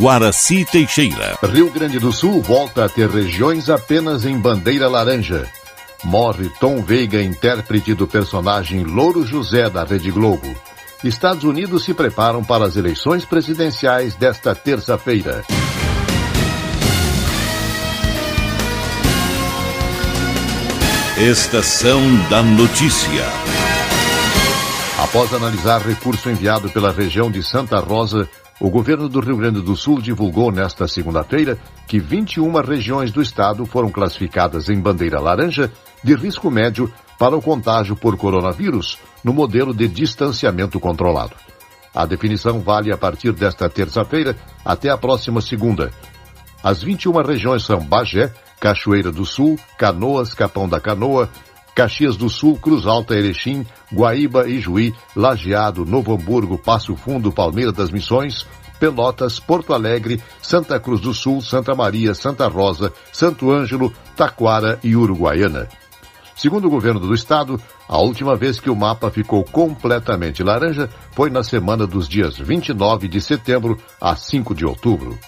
Guaraci Teixeira. Rio Grande do Sul volta a ter regiões apenas em bandeira laranja. Morre Tom Veiga, intérprete do personagem Louro José da Rede Globo. Estados Unidos se preparam para as eleições presidenciais desta terça-feira. Estação da Notícia. Após analisar recurso enviado pela região de Santa Rosa, o governo do Rio Grande do Sul divulgou nesta segunda-feira que 21 regiões do estado foram classificadas em bandeira laranja de risco médio para o contágio por coronavírus no modelo de distanciamento controlado. A definição vale a partir desta terça-feira até a próxima segunda. As 21 regiões são Bagé, Cachoeira do Sul, Canoas, Capão da Canoa, Caxias do Sul, Cruz Alta, Erechim, Guaíba, Ijuí, Lajeado, Novo Hamburgo, Passo Fundo, Palmeira das Missões, Pelotas, Porto Alegre, Santa Cruz do Sul, Santa Maria, Santa Rosa, Santo Ângelo, Taquara e Uruguaiana. Segundo o governo do estado, a última vez que o mapa ficou completamente laranja foi na semana dos dias 29 de setembro a 5 de outubro.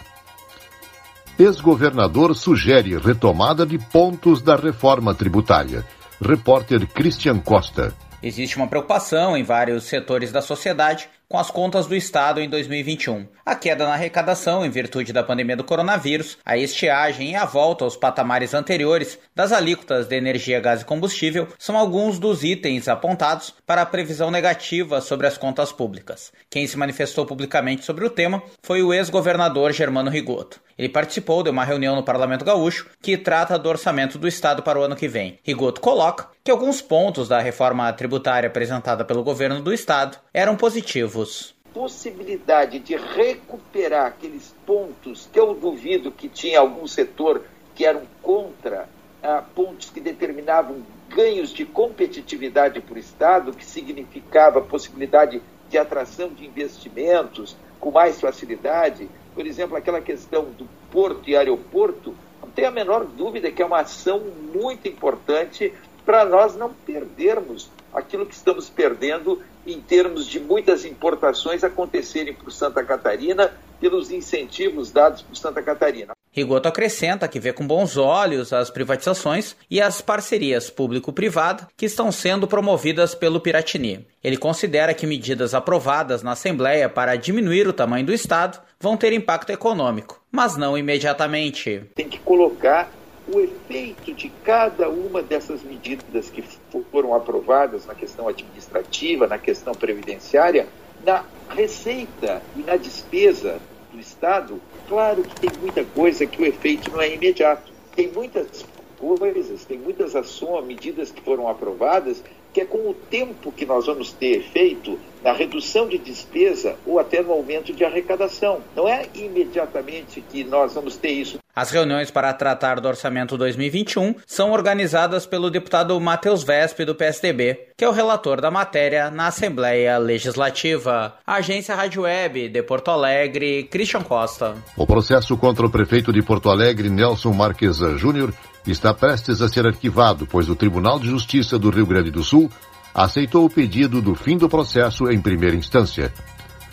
Ex-governador sugere retomada de pontos da reforma tributária. Repórter Christian Costa. Existe uma preocupação em vários setores da sociedade com as contas do Estado em 2021. A queda na arrecadação em virtude da pandemia do coronavírus, a estiagem e a volta aos patamares anteriores das alíquotas de energia, gás e combustível são alguns dos itens apontados para a previsão negativa sobre as contas públicas. Quem se manifestou publicamente sobre o tema foi o ex-governador Germano Rigoto. Ele participou de uma reunião no Parlamento Gaúcho que trata do orçamento do Estado para o ano que vem. Rigoto coloca que alguns pontos da reforma tributária apresentada pelo governo do Estado eram positivos possibilidade de recuperar aqueles pontos que eu duvido que tinha algum setor que eram contra ah, pontos que determinavam ganhos de competitividade para o Estado, que significava possibilidade de atração de investimentos com mais facilidade. Por exemplo, aquela questão do porto e aeroporto, não tem a menor dúvida que é uma ação muito importante para nós não perdermos aquilo que estamos perdendo em termos de muitas importações acontecerem por Santa Catarina pelos incentivos dados por Santa Catarina. Rigoto acrescenta que vê com bons olhos as privatizações e as parcerias público-privada que estão sendo promovidas pelo Piratini. Ele considera que medidas aprovadas na Assembleia para diminuir o tamanho do Estado vão ter impacto econômico, mas não imediatamente. Tem que colocar o efeito de cada uma dessas medidas que foram aprovadas na questão administrativa, na questão previdenciária, na receita e na despesa do Estado, claro que tem muita coisa que o efeito não é imediato. Tem muitas coisas, tem muitas ações, medidas que foram aprovadas, que é com o tempo que nós vamos ter efeito na redução de despesa ou até no aumento de arrecadação. Não é imediatamente que nós vamos ter isso. As reuniões para tratar do orçamento 2021 são organizadas pelo deputado Matheus Vespe, do PSDB, que é o relator da matéria na Assembleia Legislativa. Agência Rádio Web de Porto Alegre, Christian Costa. O processo contra o prefeito de Porto Alegre, Nelson Marquesa Júnior, está prestes a ser arquivado, pois o Tribunal de Justiça do Rio Grande do Sul aceitou o pedido do fim do processo em primeira instância.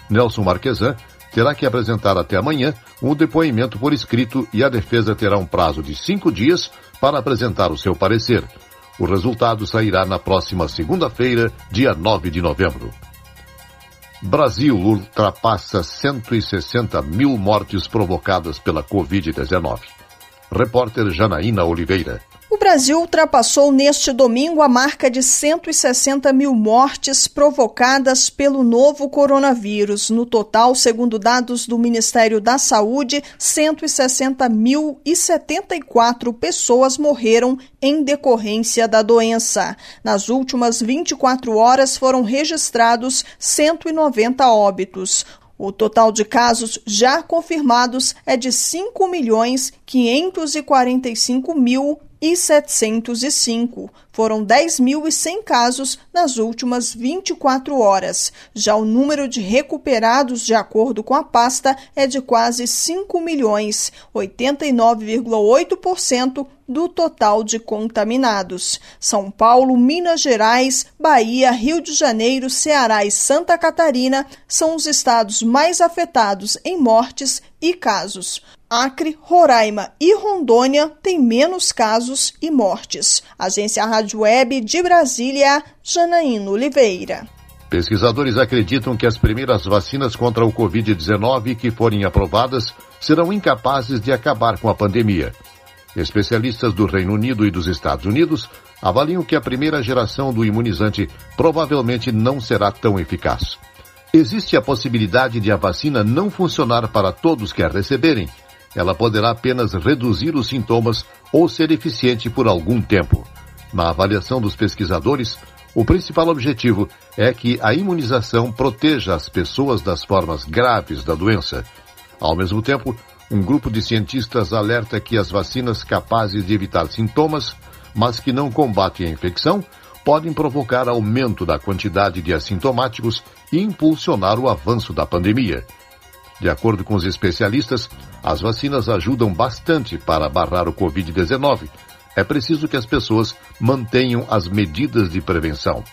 Nelson Marquesan terá que apresentar até amanhã um depoimento por escrito e a defesa terá um prazo de cinco dias para apresentar o seu parecer. O resultado sairá na próxima segunda-feira, dia 9 de novembro. Brasil ultrapassa 160 mil mortes provocadas pela Covid-19. Repórter Janaína Oliveira. O Brasil ultrapassou neste domingo a marca de 160 mil mortes provocadas pelo novo coronavírus. No total, segundo dados do Ministério da Saúde, 160.074 pessoas morreram em decorrência da doença. Nas últimas 24 horas foram registrados 190 óbitos. O total de casos já confirmados é de 5 milhões 545 mil e 705. Foram 10.100 casos nas últimas 24 horas. Já o número de recuperados, de acordo com a pasta, é de quase 5 milhões, 89,8% do total de contaminados. São Paulo, Minas Gerais, Bahia, Rio de Janeiro, Ceará e Santa Catarina são os estados mais afetados em mortes e casos. Acre, Roraima e Rondônia têm menos casos e mortes. Agência Rádio Web de Brasília, Janaína Oliveira. Pesquisadores acreditam que as primeiras vacinas contra o Covid-19 que forem aprovadas serão incapazes de acabar com a pandemia. Especialistas do Reino Unido e dos Estados Unidos avaliam que a primeira geração do imunizante provavelmente não será tão eficaz. Existe a possibilidade de a vacina não funcionar para todos que a receberem. Ela poderá apenas reduzir os sintomas ou ser eficiente por algum tempo. Na avaliação dos pesquisadores, o principal objetivo é que a imunização proteja as pessoas das formas graves da doença. Ao mesmo tempo, um grupo de cientistas alerta que as vacinas capazes de evitar sintomas, mas que não combatem a infecção, podem provocar aumento da quantidade de assintomáticos e impulsionar o avanço da pandemia. De acordo com os especialistas, as vacinas ajudam bastante para barrar o Covid-19. É preciso que as pessoas mantenham as medidas de prevenção.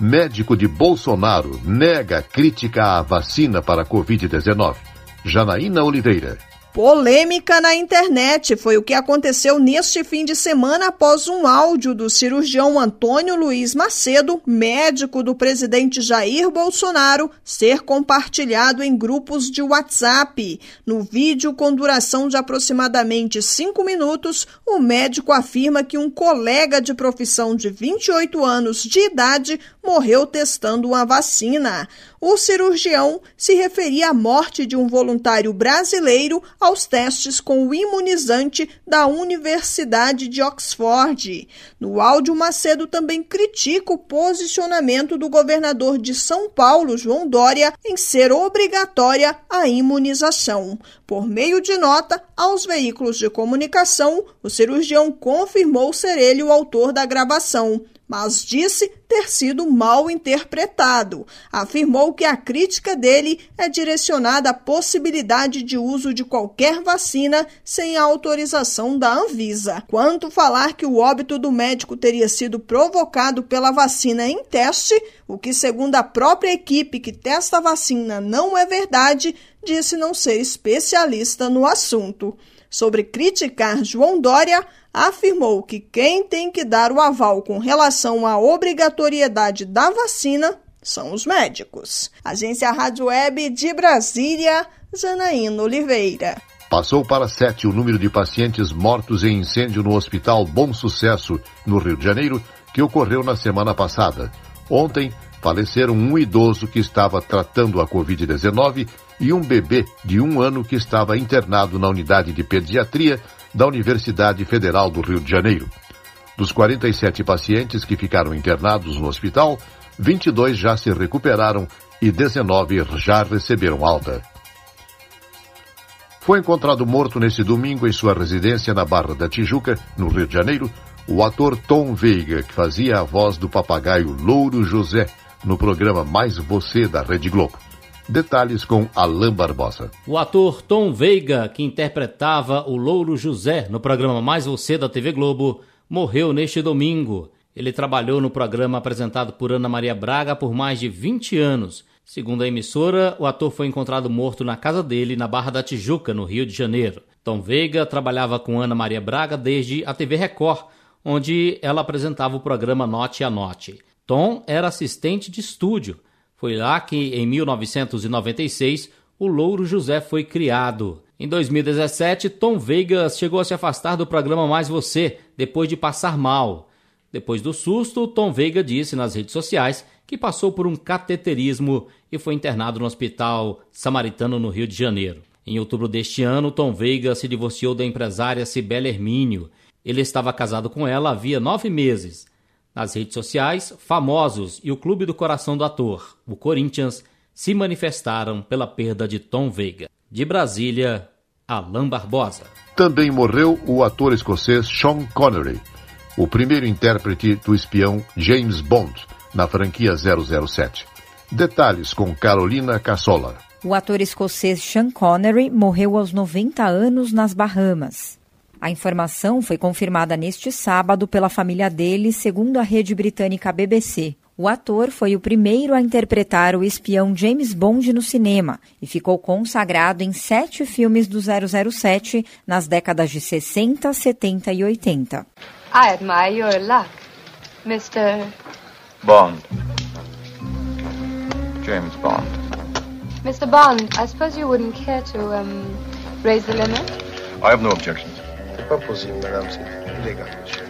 Médico de Bolsonaro nega crítica à vacina para a Covid-19. Janaína Oliveira. Polêmica na internet foi o que aconteceu neste fim de semana após um áudio do cirurgião Antônio Luiz Macedo, médico do presidente Jair Bolsonaro, ser compartilhado em grupos de WhatsApp. No vídeo, com duração de aproximadamente cinco minutos, o médico afirma que um colega de profissão de 28 anos de idade morreu testando uma vacina. O cirurgião se referia à morte de um voluntário brasileiro aos testes com o imunizante da Universidade de Oxford. No áudio, Macedo também critica o posicionamento do governador de São Paulo, João Dória, em ser obrigatória a imunização. Por meio de nota aos veículos de comunicação, o cirurgião confirmou ser ele o autor da gravação mas disse ter sido mal interpretado. Afirmou que a crítica dele é direcionada à possibilidade de uso de qualquer vacina sem a autorização da Anvisa. Quanto falar que o óbito do médico teria sido provocado pela vacina em teste, o que, segundo a própria equipe que testa a vacina, não é verdade, disse não ser especialista no assunto. Sobre criticar João Dória, afirmou que quem tem que dar o aval com relação à obrigatoriedade da vacina são os médicos. Agência Rádio Web de Brasília, Janaína Oliveira. Passou para sete o número de pacientes mortos em incêndio no Hospital Bom Sucesso, no Rio de Janeiro, que ocorreu na semana passada. Ontem, faleceram um idoso que estava tratando a Covid-19 e um bebê de um ano que estava internado na unidade de pediatria da Universidade Federal do Rio de Janeiro. Dos 47 pacientes que ficaram internados no hospital, 22 já se recuperaram e 19 já receberam alta. Foi encontrado morto neste domingo em sua residência na Barra da Tijuca, no Rio de Janeiro, o ator Tom Veiga, que fazia a voz do papagaio Louro José no programa Mais Você da Rede Globo. Detalhes com Alain Barbosa. O ator Tom Veiga, que interpretava o Louro José no programa Mais Você da TV Globo, morreu neste domingo. Ele trabalhou no programa apresentado por Ana Maria Braga por mais de 20 anos. Segundo a emissora, o ator foi encontrado morto na casa dele, na Barra da Tijuca, no Rio de Janeiro. Tom Veiga trabalhava com Ana Maria Braga desde a TV Record, onde ela apresentava o programa Note a Note. Tom era assistente de estúdio foi lá que, em 1996, o Louro José foi criado. Em 2017, Tom Vegas chegou a se afastar do programa Mais Você, depois de passar mal. Depois do susto, Tom Veiga disse nas redes sociais que passou por um cateterismo e foi internado no Hospital Samaritano, no Rio de Janeiro. Em outubro deste ano, Tom Veiga se divorciou da empresária Cibele Hermínio. Ele estava casado com ela havia nove meses. Nas redes sociais, famosos e o clube do coração do ator, o Corinthians, se manifestaram pela perda de Tom Veiga. De Brasília, Alain Barbosa. Também morreu o ator escocês Sean Connery. o primeiro intérprete do espião James Bond na franquia 007. Detalhes com Carolina Cassola. O ator escocês Sean Connery morreu aos 90 anos nas Bahamas. A informação foi confirmada neste sábado pela família dele, segundo a rede britânica BBC. O ator foi o primeiro a interpretar o espião James Bond no cinema e ficou consagrado em sete filmes do 007 nas décadas de 60, 70 e 80. I admire your luck, Mr. Bond. James Bond. Mr. Bond, I suppose you wouldn't care to um, raise the limit? I have no objections. Pas possible, madame, illégal, monsieur.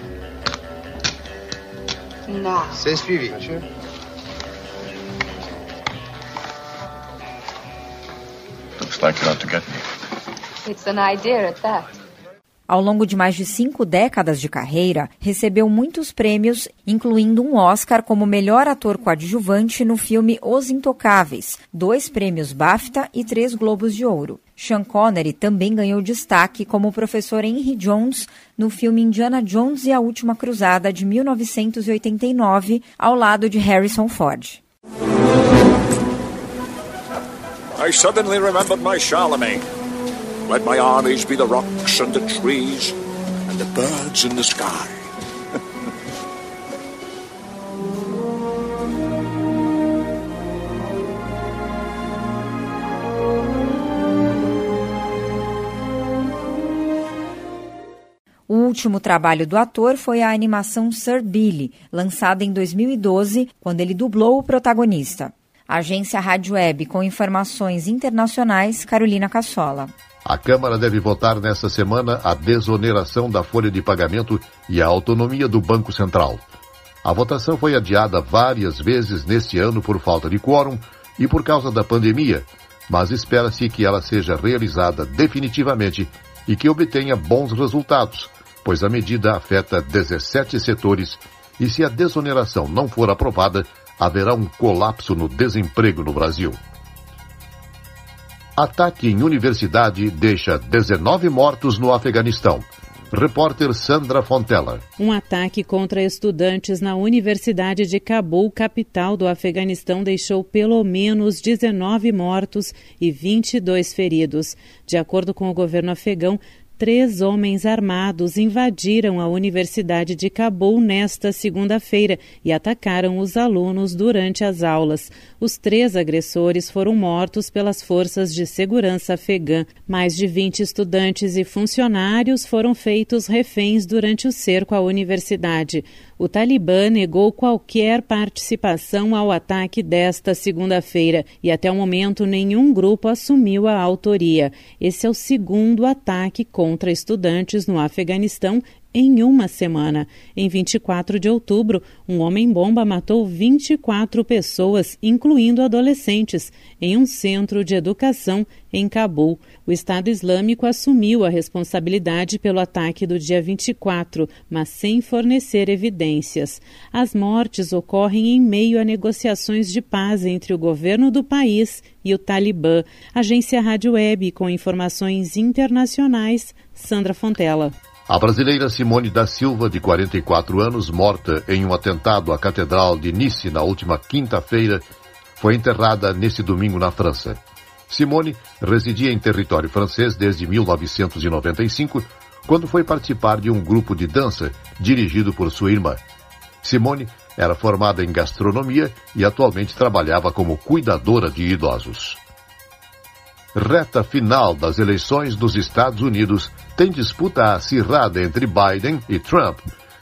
Non. C'est suivi. Looks like you're out to get me. It's an idea at that. Ao longo de mais de cinco décadas de carreira, recebeu muitos prêmios, incluindo um Oscar como melhor ator coadjuvante no filme Os Intocáveis, dois prêmios BAFTA e três Globos de Ouro. Sean Connery também ganhou destaque como o professor Henry Jones no filme Indiana Jones e a Última Cruzada de 1989, ao lado de Harrison Ford. I suddenly remembered my Charlemagne. Let my armies be the rocks and the trees and the birds in the sky. Último trabalho do ator foi a animação Sir Billy, lançada em 2012, quando ele dublou o protagonista. Agência Rádio Web com informações internacionais, Carolina Cassola. A Câmara deve votar nesta semana a desoneração da folha de pagamento e a autonomia do Banco Central. A votação foi adiada várias vezes neste ano por falta de quórum e por causa da pandemia, mas espera-se que ela seja realizada definitivamente e que obtenha bons resultados, pois a medida afeta 17 setores e se a desoneração não for aprovada, haverá um colapso no desemprego no Brasil. Ataque em universidade deixa 19 mortos no Afeganistão. Repórter Sandra Fontela. Um ataque contra estudantes na Universidade de Cabul, capital do Afeganistão, deixou pelo menos 19 mortos e 22 feridos. De acordo com o governo afegão, três homens armados invadiram a Universidade de Cabul nesta segunda-feira e atacaram os alunos durante as aulas. Os três agressores foram mortos pelas forças de segurança afegã. Mais de 20 estudantes e funcionários foram feitos reféns durante o cerco à universidade. O Talibã negou qualquer participação ao ataque desta segunda-feira e até o momento nenhum grupo assumiu a autoria. Esse é o segundo ataque contra estudantes no Afeganistão em uma semana. Em 24 de outubro, um homem-bomba matou 24 pessoas, incluindo adolescentes, em um centro de educação em Cabul. O Estado Islâmico assumiu a responsabilidade pelo ataque do dia 24, mas sem fornecer evidências. As mortes ocorrem em meio a negociações de paz entre o governo do país e o Talibã. Agência Rádio Web com informações internacionais, Sandra Fontela. A brasileira Simone da Silva, de 44 anos, morta em um atentado à Catedral de Nice na última quinta-feira, foi enterrada nesse domingo na França. Simone residia em território francês desde 1995, quando foi participar de um grupo de dança dirigido por sua irmã. Simone era formada em gastronomia e atualmente trabalhava como cuidadora de idosos. Reta final das eleições dos Estados Unidos tem disputa acirrada entre Biden e Trump.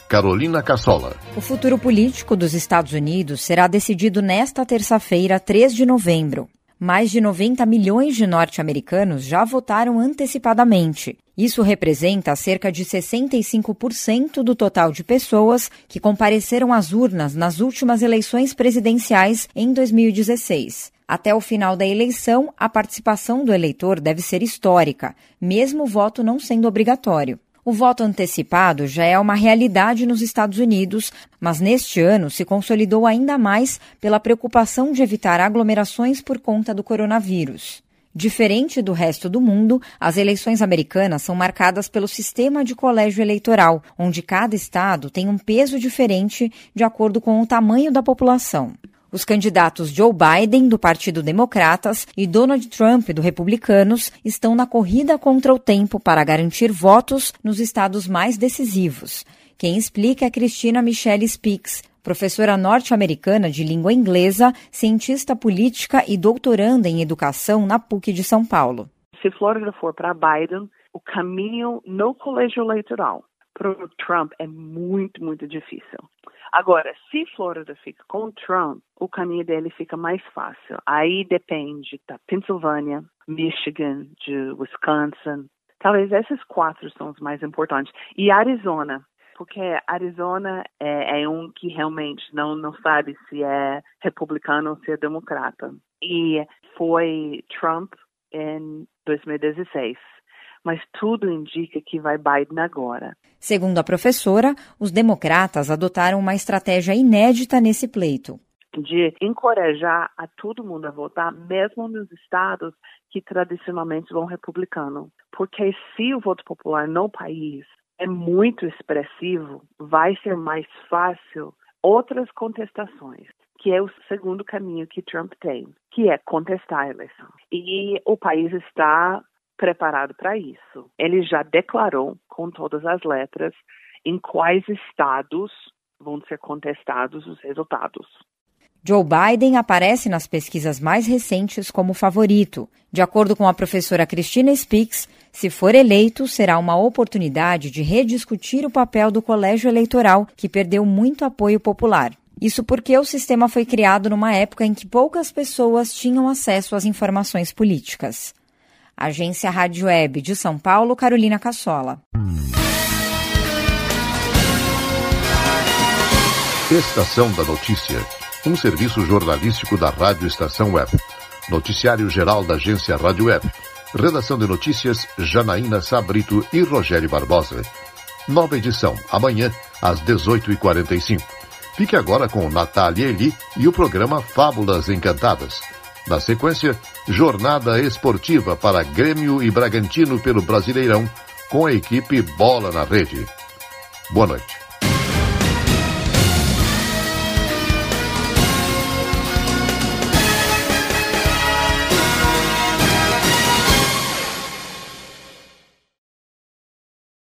Carolina Cassola. O futuro político dos Estados Unidos será decidido nesta terça-feira, 3 de novembro. Mais de 90 milhões de norte-americanos já votaram antecipadamente. Isso representa cerca de 65% do total de pessoas que compareceram às urnas nas últimas eleições presidenciais em 2016. Até o final da eleição, a participação do eleitor deve ser histórica, mesmo o voto não sendo obrigatório. O voto antecipado já é uma realidade nos Estados Unidos, mas neste ano se consolidou ainda mais pela preocupação de evitar aglomerações por conta do coronavírus. Diferente do resto do mundo, as eleições americanas são marcadas pelo sistema de colégio eleitoral, onde cada estado tem um peso diferente de acordo com o tamanho da população. Os candidatos Joe Biden, do Partido Democratas, e Donald Trump, do Republicanos, estão na corrida contra o tempo para garantir votos nos estados mais decisivos. Quem explica é Cristina Michelle Speaks, professora norte-americana de língua inglesa, cientista política e doutoranda em educação na PUC de São Paulo. Se Flórida for para Biden, o caminho no colégio eleitoral para o Trump é muito, muito difícil. Agora, se Flórida fica com Trump, o caminho dele fica mais fácil. Aí depende da Pensilvânia, Michigan, de Wisconsin. Talvez esses quatro são os mais importantes. E Arizona, porque Arizona é, é, um que realmente não, não sabe se é republicano ou se é democrata. E foi Trump em 2016 mas tudo indica que vai Biden agora. Segundo a professora, os democratas adotaram uma estratégia inédita nesse pleito. De encorajar a todo mundo a votar, mesmo nos estados que tradicionalmente vão republicano. Porque se o voto popular no país é muito expressivo, vai ser mais fácil outras contestações, que é o segundo caminho que Trump tem, que é contestar a eleição. E o país está preparado para isso. Ele já declarou com todas as letras em quais estados vão ser contestados os resultados. Joe Biden aparece nas pesquisas mais recentes como favorito. De acordo com a professora Christina Speaks, se for eleito, será uma oportunidade de rediscutir o papel do colégio eleitoral, que perdeu muito apoio popular. Isso porque o sistema foi criado numa época em que poucas pessoas tinham acesso às informações políticas. Agência Rádio Web de São Paulo, Carolina Cassola. Estação da Notícia um serviço jornalístico da Rádio Estação Web. Noticiário geral da agência Rádio Web. Redação de notícias Janaína Sabrito e Rogério Barbosa. Nova edição, amanhã, às 18h45. Fique agora com Natália Eli e o programa Fábulas Encantadas. Na sequência, jornada esportiva para Grêmio e Bragantino pelo Brasileirão, com a equipe Bola na Rede. Boa noite.